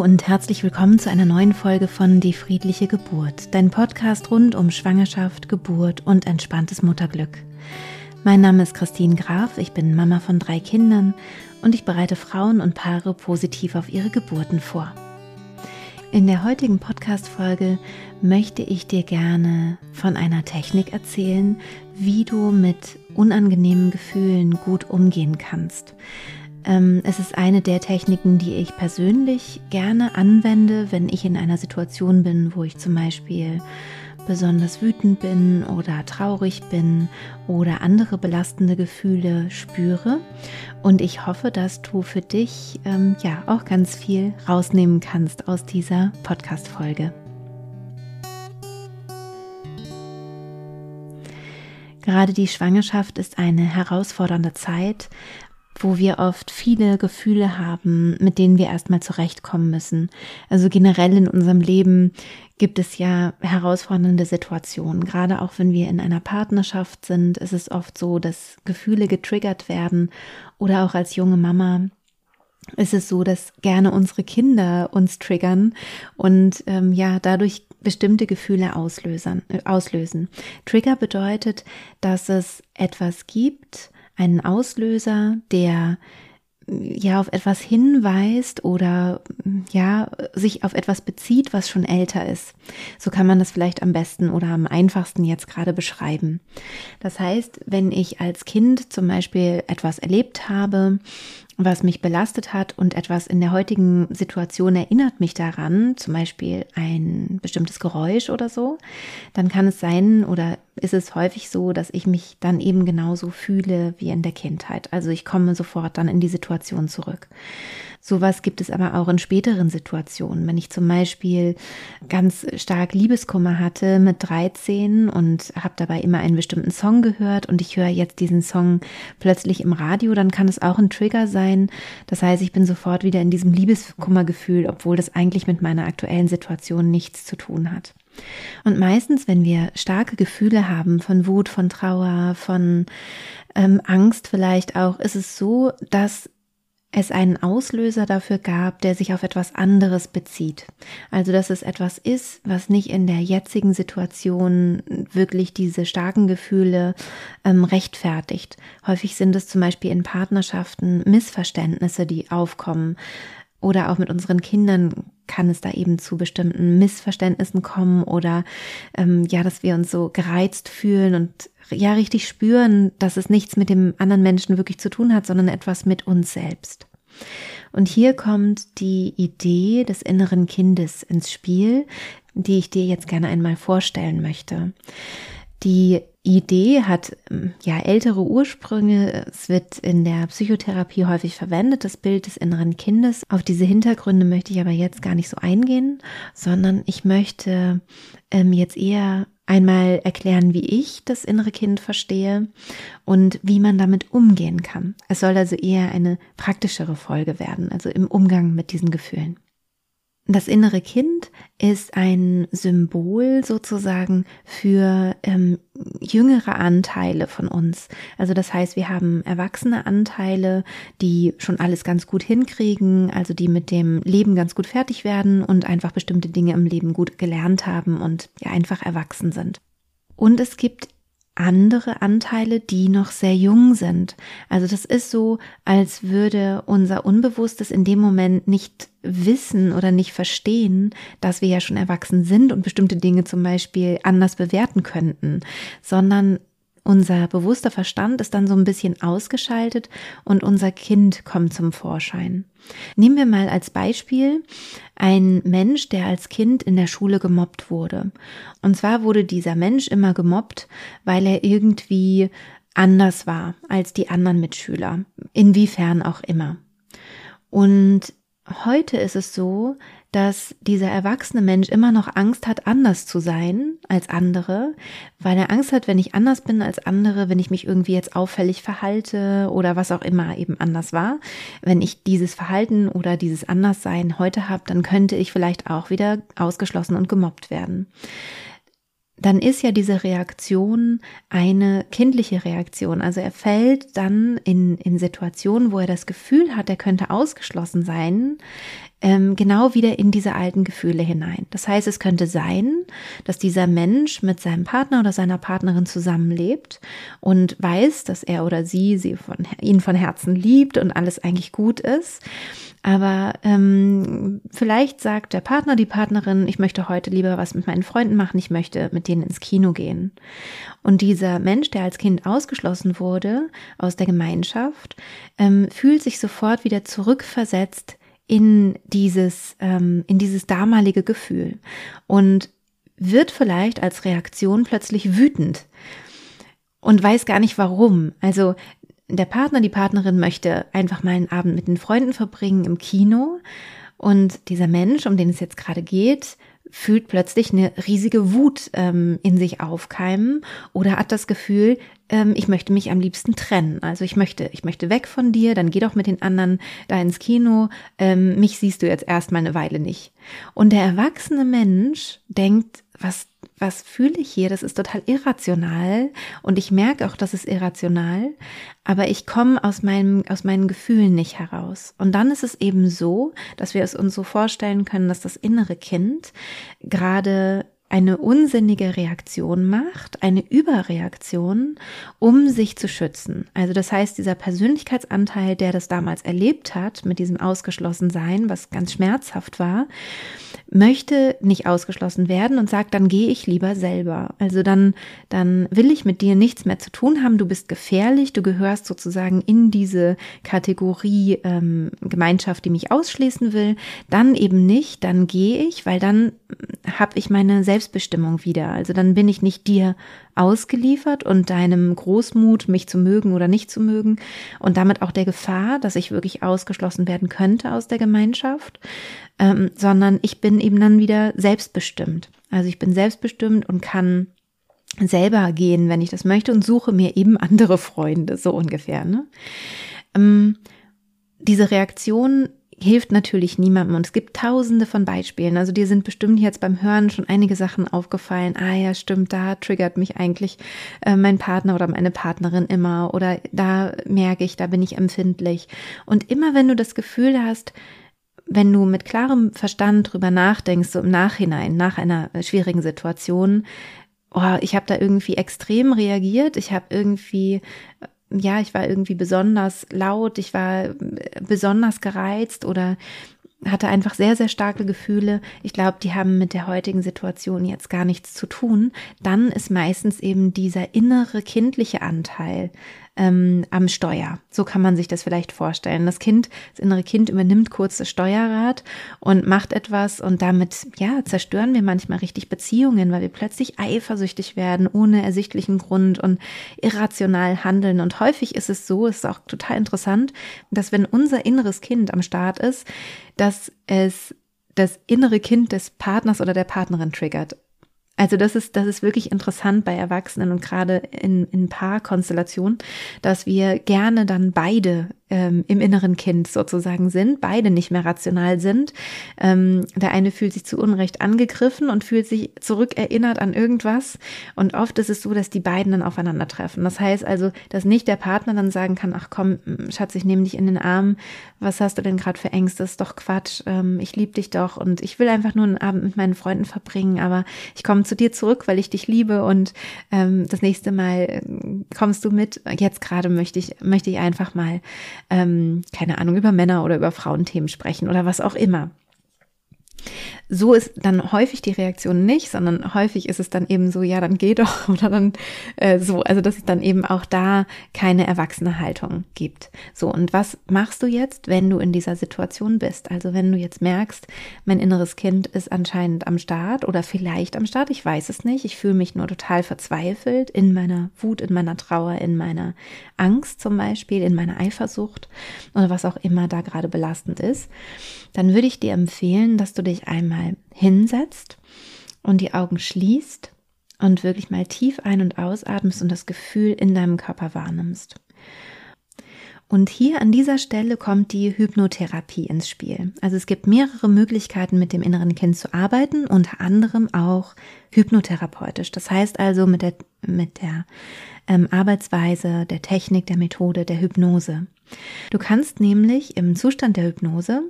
Und herzlich willkommen zu einer neuen Folge von Die friedliche Geburt, dein Podcast rund um Schwangerschaft, Geburt und entspanntes Mutterglück. Mein Name ist Christine Graf, ich bin Mama von drei Kindern und ich bereite Frauen und Paare positiv auf ihre Geburten vor. In der heutigen Podcast-Folge möchte ich dir gerne von einer Technik erzählen, wie du mit unangenehmen Gefühlen gut umgehen kannst. Ähm, es ist eine der Techniken, die ich persönlich gerne anwende, wenn ich in einer Situation bin, wo ich zum Beispiel besonders wütend bin oder traurig bin oder andere belastende Gefühle spüre. Und ich hoffe, dass du für dich ähm, ja auch ganz viel rausnehmen kannst aus dieser Podcast-Folge. Gerade die Schwangerschaft ist eine herausfordernde Zeit, wo wir oft viele Gefühle haben, mit denen wir erstmal zurechtkommen müssen. Also generell in unserem Leben gibt es ja herausfordernde Situationen. Gerade auch wenn wir in einer Partnerschaft sind, ist es oft so, dass Gefühle getriggert werden oder auch als junge Mama ist es so, dass gerne unsere Kinder uns triggern und ähm, ja dadurch bestimmte Gefühle auslösen, äh, auslösen. Trigger bedeutet, dass es etwas gibt, einen Auslöser, der ja auf etwas hinweist oder ja sich auf etwas bezieht, was schon älter ist. So kann man das vielleicht am besten oder am einfachsten jetzt gerade beschreiben. Das heißt, wenn ich als Kind zum Beispiel etwas erlebt habe, was mich belastet hat und etwas in der heutigen Situation erinnert mich daran, zum Beispiel ein bestimmtes Geräusch oder so, dann kann es sein oder ist es häufig so, dass ich mich dann eben genauso fühle wie in der Kindheit. Also ich komme sofort dann in die Situation zurück. Sowas gibt es aber auch in späteren Situationen. Wenn ich zum Beispiel ganz stark Liebeskummer hatte mit 13 und habe dabei immer einen bestimmten Song gehört und ich höre jetzt diesen Song plötzlich im Radio, dann kann es auch ein Trigger sein. Das heißt, ich bin sofort wieder in diesem Liebeskummergefühl, obwohl das eigentlich mit meiner aktuellen Situation nichts zu tun hat. Und meistens, wenn wir starke Gefühle haben von Wut, von Trauer, von ähm, Angst vielleicht auch, ist es so, dass es einen Auslöser dafür gab, der sich auf etwas anderes bezieht. Also dass es etwas ist, was nicht in der jetzigen Situation wirklich diese starken Gefühle ähm, rechtfertigt. Häufig sind es zum Beispiel in Partnerschaften Missverständnisse, die aufkommen. Oder auch mit unseren Kindern kann es da eben zu bestimmten Missverständnissen kommen oder ähm, ja, dass wir uns so gereizt fühlen und ja richtig spüren, dass es nichts mit dem anderen Menschen wirklich zu tun hat, sondern etwas mit uns selbst. Und hier kommt die Idee des inneren Kindes ins Spiel, die ich dir jetzt gerne einmal vorstellen möchte. Die Idee hat ähm, ja ältere Ursprünge. Es wird in der Psychotherapie häufig verwendet, das Bild des inneren Kindes. Auf diese Hintergründe möchte ich aber jetzt gar nicht so eingehen, sondern ich möchte ähm, jetzt eher einmal erklären, wie ich das innere Kind verstehe und wie man damit umgehen kann. Es soll also eher eine praktischere Folge werden, also im Umgang mit diesen Gefühlen. Das innere Kind ist ein Symbol sozusagen für ähm, jüngere Anteile von uns. Also das heißt, wir haben erwachsene Anteile, die schon alles ganz gut hinkriegen, also die mit dem Leben ganz gut fertig werden und einfach bestimmte Dinge im Leben gut gelernt haben und ja einfach erwachsen sind. Und es gibt andere Anteile, die noch sehr jung sind. Also das ist so, als würde unser Unbewusstes in dem Moment nicht wissen oder nicht verstehen, dass wir ja schon erwachsen sind und bestimmte Dinge zum Beispiel anders bewerten könnten, sondern unser bewusster Verstand ist dann so ein bisschen ausgeschaltet und unser Kind kommt zum Vorschein. Nehmen wir mal als Beispiel ein Mensch, der als Kind in der Schule gemobbt wurde. Und zwar wurde dieser Mensch immer gemobbt, weil er irgendwie anders war als die anderen Mitschüler. Inwiefern auch immer. Und heute ist es so, dass dieser erwachsene Mensch immer noch Angst hat, anders zu sein als andere, weil er Angst hat, wenn ich anders bin als andere, wenn ich mich irgendwie jetzt auffällig verhalte oder was auch immer eben anders war, wenn ich dieses Verhalten oder dieses Anderssein heute habe, dann könnte ich vielleicht auch wieder ausgeschlossen und gemobbt werden dann ist ja diese Reaktion eine kindliche Reaktion. Also er fällt dann in, in Situationen, wo er das Gefühl hat, er könnte ausgeschlossen sein, ähm, genau wieder in diese alten Gefühle hinein. Das heißt, es könnte sein, dass dieser Mensch mit seinem Partner oder seiner Partnerin zusammenlebt und weiß, dass er oder sie, sie von, ihn von Herzen liebt und alles eigentlich gut ist. Aber ähm, vielleicht sagt der Partner, die Partnerin, ich möchte heute lieber was mit meinen Freunden machen, ich möchte mit denen ins Kino gehen. Und dieser Mensch, der als Kind ausgeschlossen wurde aus der Gemeinschaft, ähm, fühlt sich sofort wieder zurückversetzt in dieses, ähm, in dieses damalige Gefühl und wird vielleicht als Reaktion plötzlich wütend und weiß gar nicht warum. Also der Partner, die Partnerin möchte einfach mal einen Abend mit den Freunden verbringen im Kino und dieser Mensch, um den es jetzt gerade geht, fühlt plötzlich eine riesige Wut ähm, in sich aufkeimen oder hat das Gefühl, ähm, ich möchte mich am liebsten trennen. Also ich möchte, ich möchte weg von dir, dann geh doch mit den anderen da ins Kino. Ähm, mich siehst du jetzt erstmal eine Weile nicht. Und der erwachsene Mensch denkt, was was fühle ich hier? Das ist total irrational und ich merke auch, das ist irrational, aber ich komme aus meinem, aus meinen Gefühlen nicht heraus. Und dann ist es eben so, dass wir es uns so vorstellen können, dass das innere Kind gerade eine unsinnige Reaktion macht, eine Überreaktion, um sich zu schützen. Also das heißt, dieser Persönlichkeitsanteil, der das damals erlebt hat, mit diesem Ausgeschlossensein, was ganz schmerzhaft war, möchte nicht ausgeschlossen werden und sagt, dann gehe ich lieber selber. Also dann, dann will ich mit dir nichts mehr zu tun haben, du bist gefährlich, du gehörst sozusagen in diese Kategorie ähm, Gemeinschaft, die mich ausschließen will, dann eben nicht, dann gehe ich, weil dann habe ich meine Selbstbestimmung wieder. Also dann bin ich nicht dir ausgeliefert und deinem Großmut, mich zu mögen oder nicht zu mögen und damit auch der Gefahr, dass ich wirklich ausgeschlossen werden könnte aus der Gemeinschaft, ähm, sondern ich bin eben dann wieder selbstbestimmt. Also ich bin selbstbestimmt und kann selber gehen, wenn ich das möchte und suche mir eben andere Freunde, so ungefähr. Ne? Ähm, diese Reaktion hilft natürlich niemandem und es gibt tausende von Beispielen. Also dir sind bestimmt jetzt beim Hören schon einige Sachen aufgefallen. Ah ja, stimmt, da triggert mich eigentlich äh, mein Partner oder meine Partnerin immer oder da merke ich, da bin ich empfindlich. Und immer wenn du das Gefühl hast, wenn du mit klarem Verstand drüber nachdenkst, so im Nachhinein, nach einer schwierigen Situation, oh, ich habe da irgendwie extrem reagiert, ich habe irgendwie ja, ich war irgendwie besonders laut, ich war besonders gereizt oder hatte einfach sehr, sehr starke Gefühle. Ich glaube, die haben mit der heutigen Situation jetzt gar nichts zu tun. Dann ist meistens eben dieser innere kindliche Anteil ähm, am Steuer. So kann man sich das vielleicht vorstellen. Das Kind, das innere Kind übernimmt kurz das Steuerrad und macht etwas und damit, ja, zerstören wir manchmal richtig Beziehungen, weil wir plötzlich eifersüchtig werden, ohne ersichtlichen Grund und irrational handeln. Und häufig ist es so, ist auch total interessant, dass wenn unser inneres Kind am Start ist, dass es das innere Kind des Partners oder der Partnerin triggert. Also das ist, das ist wirklich interessant bei Erwachsenen und gerade in, in Paarkonstellationen, dass wir gerne dann beide ähm, im inneren Kind sozusagen sind, beide nicht mehr rational sind. Ähm, der eine fühlt sich zu Unrecht angegriffen und fühlt sich zurückerinnert an irgendwas. Und oft ist es so, dass die beiden dann aufeinandertreffen. Das heißt also, dass nicht der Partner dann sagen kann, ach komm, Schatz, ich nehme dich in den Arm. Was hast du denn gerade für Ängste? Ist doch Quatsch. Ähm, ich liebe dich doch und ich will einfach nur einen Abend mit meinen Freunden verbringen, aber ich komme zu dir zurück, weil ich dich liebe und ähm, das nächste Mal äh, kommst du mit. Jetzt gerade möchte ich, möchte ich einfach mal ähm, keine Ahnung, über Männer oder über Frauenthemen sprechen oder was auch immer. So ist dann häufig die Reaktion nicht, sondern häufig ist es dann eben so, ja, dann geh doch oder dann äh, so, also dass es dann eben auch da keine erwachsene Haltung gibt. So, und was machst du jetzt, wenn du in dieser Situation bist? Also wenn du jetzt merkst, mein inneres Kind ist anscheinend am Start oder vielleicht am Start, ich weiß es nicht, ich fühle mich nur total verzweifelt in meiner Wut, in meiner Trauer, in meiner Angst zum Beispiel, in meiner Eifersucht oder was auch immer da gerade belastend ist, dann würde ich dir empfehlen, dass du dich einmal mal hinsetzt und die Augen schließt und wirklich mal tief ein- und ausatmest und das Gefühl in deinem Körper wahrnimmst. Und hier an dieser Stelle kommt die Hypnotherapie ins Spiel. Also es gibt mehrere Möglichkeiten, mit dem inneren Kind zu arbeiten, unter anderem auch hypnotherapeutisch. Das heißt also mit der, mit der ähm, Arbeitsweise, der Technik, der Methode, der Hypnose. Du kannst nämlich im Zustand der Hypnose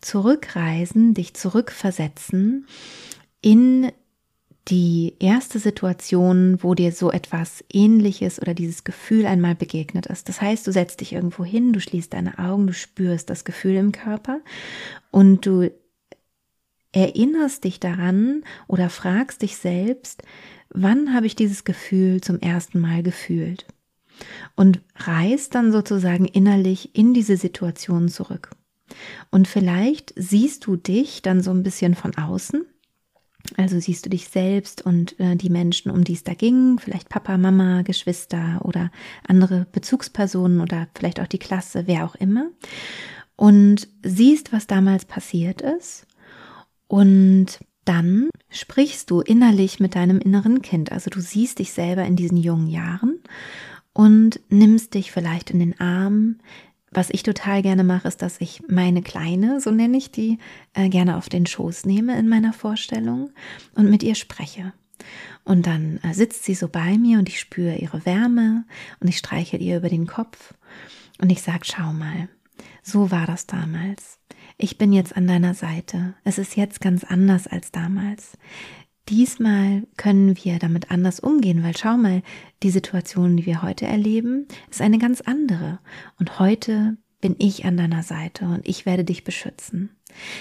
zurückreisen, dich zurückversetzen in die erste Situation, wo dir so etwas ähnliches oder dieses Gefühl einmal begegnet ist. Das heißt, du setzt dich irgendwo hin, du schließt deine Augen, du spürst das Gefühl im Körper und du erinnerst dich daran oder fragst dich selbst, wann habe ich dieses Gefühl zum ersten Mal gefühlt? Und reist dann sozusagen innerlich in diese Situation zurück. Und vielleicht siehst du dich dann so ein bisschen von außen also siehst du dich selbst und äh, die Menschen, um die es da ging, vielleicht Papa, Mama, Geschwister oder andere Bezugspersonen oder vielleicht auch die Klasse, wer auch immer. Und siehst, was damals passiert ist. Und dann sprichst du innerlich mit deinem inneren Kind. Also du siehst dich selber in diesen jungen Jahren und nimmst dich vielleicht in den Arm, was ich total gerne mache, ist, dass ich meine Kleine, so nenne ich die, äh, gerne auf den Schoß nehme in meiner Vorstellung und mit ihr spreche. Und dann äh, sitzt sie so bei mir und ich spüre ihre Wärme und ich streiche ihr über den Kopf und ich sage, schau mal, so war das damals. Ich bin jetzt an deiner Seite. Es ist jetzt ganz anders als damals. Diesmal können wir damit anders umgehen, weil schau mal, die Situation, die wir heute erleben, ist eine ganz andere. Und heute bin ich an deiner Seite und ich werde dich beschützen.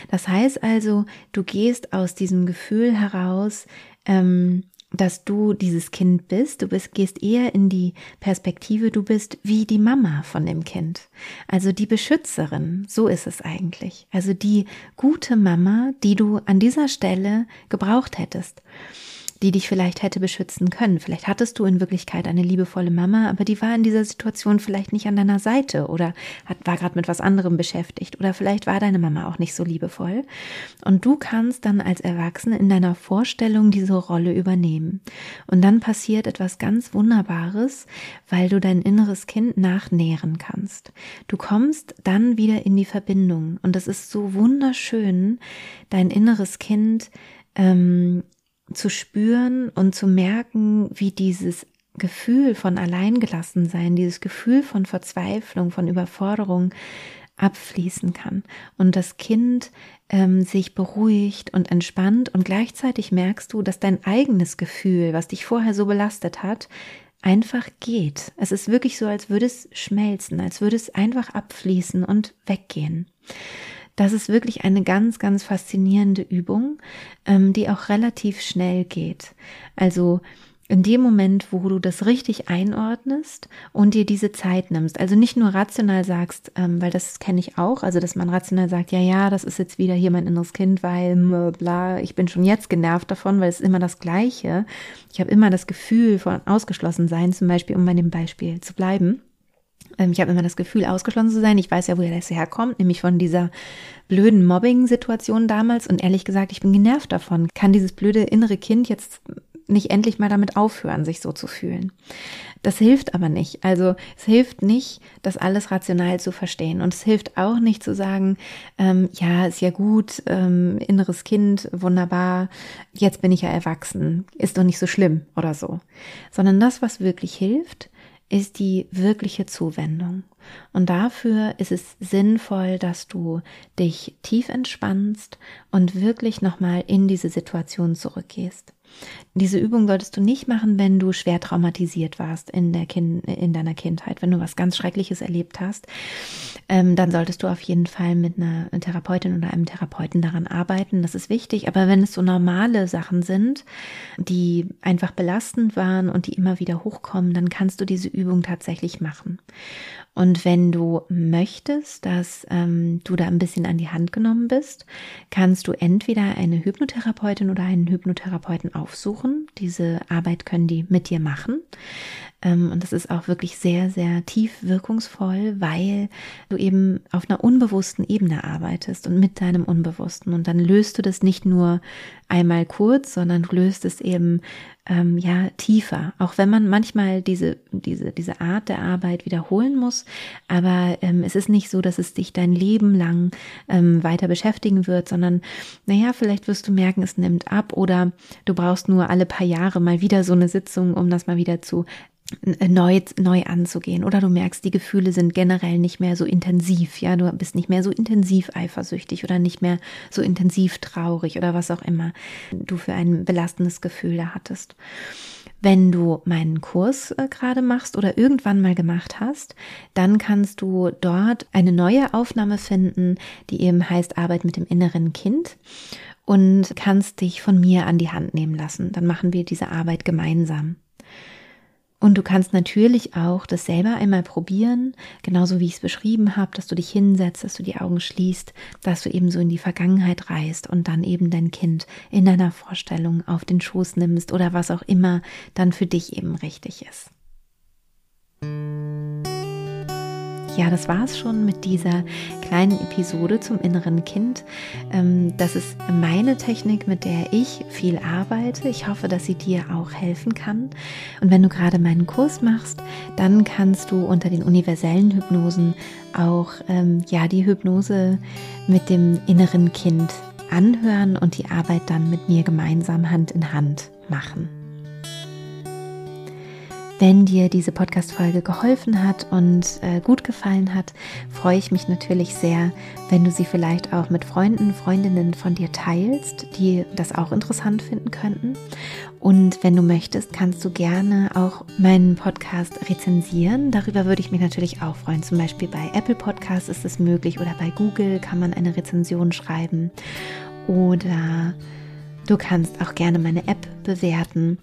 Das heißt also, du gehst aus diesem Gefühl heraus, ähm, dass du dieses Kind bist. Du bist, gehst eher in die Perspektive, du bist wie die Mama von dem Kind. Also die Beschützerin. So ist es eigentlich. Also die gute Mama, die du an dieser Stelle gebraucht hättest die dich vielleicht hätte beschützen können. Vielleicht hattest du in Wirklichkeit eine liebevolle Mama, aber die war in dieser Situation vielleicht nicht an deiner Seite oder hat, war gerade mit was anderem beschäftigt oder vielleicht war deine Mama auch nicht so liebevoll. Und du kannst dann als Erwachsene in deiner Vorstellung diese Rolle übernehmen. Und dann passiert etwas ganz Wunderbares, weil du dein inneres Kind nachnähren kannst. Du kommst dann wieder in die Verbindung und es ist so wunderschön, dein inneres Kind ähm, zu spüren und zu merken, wie dieses Gefühl von Alleingelassensein, dieses Gefühl von Verzweiflung, von Überforderung abfließen kann und das Kind ähm, sich beruhigt und entspannt und gleichzeitig merkst du, dass dein eigenes Gefühl, was dich vorher so belastet hat, einfach geht. Es ist wirklich so, als würde es schmelzen, als würde es einfach abfließen und weggehen. Das ist wirklich eine ganz, ganz faszinierende Übung, ähm, die auch relativ schnell geht. Also in dem Moment, wo du das richtig einordnest und dir diese Zeit nimmst, also nicht nur rational sagst, ähm, weil das kenne ich auch, also dass man rational sagt, ja, ja, das ist jetzt wieder hier mein inneres Kind, weil bla, ich bin schon jetzt genervt davon, weil es ist immer das Gleiche. Ich habe immer das Gefühl von ausgeschlossen sein, zum Beispiel, um bei dem Beispiel zu bleiben. Ähm, ich habe immer das Gefühl, ausgeschlossen zu sein. Ich weiß ja, woher das herkommt, nämlich von dieser blöden Mobbing-Situation damals. Und ehrlich gesagt, ich bin genervt davon. Kann dieses blöde innere Kind jetzt nicht endlich mal damit aufhören, sich so zu fühlen? Das hilft aber nicht. Also es hilft nicht, das alles rational zu verstehen. Und es hilft auch nicht zu sagen, ähm, ja, ist ja gut, ähm, inneres Kind, wunderbar, jetzt bin ich ja erwachsen, ist doch nicht so schlimm oder so. Sondern das, was wirklich hilft, ist die wirkliche Zuwendung. Und dafür ist es sinnvoll, dass du dich tief entspannst und wirklich nochmal in diese Situation zurückgehst. Diese Übung solltest du nicht machen, wenn du schwer traumatisiert warst in, der kind, in deiner Kindheit, wenn du was ganz Schreckliches erlebt hast. Ähm, dann solltest du auf jeden Fall mit einer Therapeutin oder einem Therapeuten daran arbeiten. Das ist wichtig. Aber wenn es so normale Sachen sind, die einfach belastend waren und die immer wieder hochkommen, dann kannst du diese Übung tatsächlich machen. Und wenn du möchtest, dass ähm, du da ein bisschen an die Hand genommen bist, kannst du entweder eine Hypnotherapeutin oder einen Hypnotherapeuten aufsuchen. Diese Arbeit können die mit dir machen. Ähm, und das ist auch wirklich sehr, sehr tief wirkungsvoll, weil du eben auf einer unbewussten Ebene arbeitest und mit deinem Unbewussten. Und dann löst du das nicht nur einmal kurz, sondern du löst es eben ähm, ja tiefer. Auch wenn man manchmal diese diese diese Art der Arbeit wiederholen muss, aber ähm, es ist nicht so, dass es dich dein Leben lang ähm, weiter beschäftigen wird, sondern naja, vielleicht wirst du merken, es nimmt ab oder du brauchst nur alle paar Jahre mal wieder so eine Sitzung, um das mal wieder zu neu, neu anzugehen oder du merkst, die Gefühle sind generell nicht mehr so intensiv, ja, du bist nicht mehr so intensiv eifersüchtig oder nicht mehr so intensiv traurig oder was auch immer du für ein belastendes Gefühl da hattest. Wenn du meinen Kurs äh, gerade machst oder irgendwann mal gemacht hast, dann kannst du dort eine neue Aufnahme finden, die eben heißt Arbeit mit dem inneren Kind und kannst dich von mir an die Hand nehmen lassen. Dann machen wir diese Arbeit gemeinsam. Und du kannst natürlich auch das selber einmal probieren, genauso wie ich es beschrieben habe, dass du dich hinsetzt, dass du die Augen schließt, dass du eben so in die Vergangenheit reist und dann eben dein Kind in deiner Vorstellung auf den Schoß nimmst oder was auch immer dann für dich eben richtig ist. Ja, das war es schon mit dieser kleinen Episode zum inneren Kind. Ähm, das ist meine Technik, mit der ich viel arbeite. Ich hoffe, dass sie dir auch helfen kann. Und wenn du gerade meinen Kurs machst, dann kannst du unter den universellen Hypnosen auch ähm, ja die Hypnose mit dem inneren Kind anhören und die Arbeit dann mit mir gemeinsam Hand in Hand machen. Wenn dir diese Podcast-Folge geholfen hat und äh, gut gefallen hat, freue ich mich natürlich sehr, wenn du sie vielleicht auch mit Freunden, Freundinnen von dir teilst, die das auch interessant finden könnten. Und wenn du möchtest, kannst du gerne auch meinen Podcast rezensieren. Darüber würde ich mich natürlich auch freuen. Zum Beispiel bei Apple Podcasts ist es möglich oder bei Google kann man eine Rezension schreiben. Oder du kannst auch gerne meine App bewerten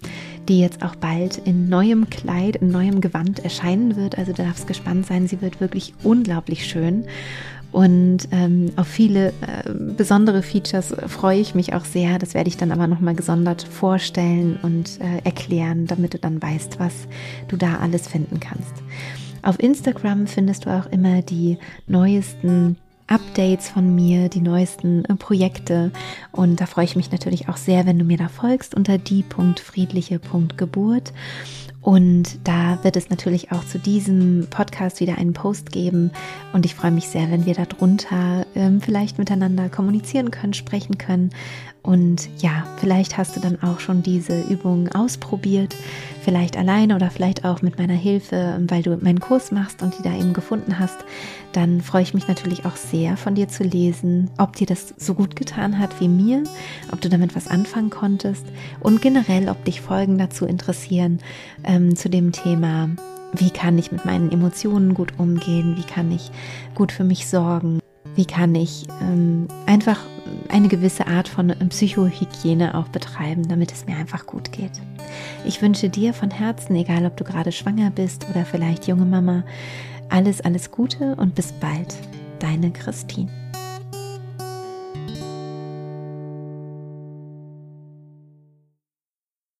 die jetzt auch bald in neuem Kleid, in neuem Gewand erscheinen wird. Also du darfst gespannt sein, sie wird wirklich unglaublich schön. Und ähm, auf viele äh, besondere Features freue ich mich auch sehr. Das werde ich dann aber nochmal gesondert vorstellen und äh, erklären, damit du dann weißt, was du da alles finden kannst. Auf Instagram findest du auch immer die neuesten Updates von mir, die neuesten äh, Projekte. Und da freue ich mich natürlich auch sehr, wenn du mir da folgst unter die.friedliche.geburt. Und da wird es natürlich auch zu diesem Podcast wieder einen Post geben. Und ich freue mich sehr, wenn wir darunter ähm, vielleicht miteinander kommunizieren können, sprechen können. Und ja, vielleicht hast du dann auch schon diese Übungen ausprobiert, vielleicht alleine oder vielleicht auch mit meiner Hilfe, weil du meinen Kurs machst und die da eben gefunden hast. Dann freue ich mich natürlich auch sehr von dir zu lesen, ob dir das so gut getan hat wie mir, ob du damit was anfangen konntest und generell, ob dich Folgen dazu interessieren ähm, zu dem Thema. Wie kann ich mit meinen Emotionen gut umgehen? Wie kann ich gut für mich sorgen? Wie kann ich ähm, einfach eine gewisse Art von Psychohygiene auch betreiben, damit es mir einfach gut geht. Ich wünsche dir von Herzen, egal ob du gerade schwanger bist oder vielleicht junge Mama, alles, alles Gute und bis bald. Deine Christine.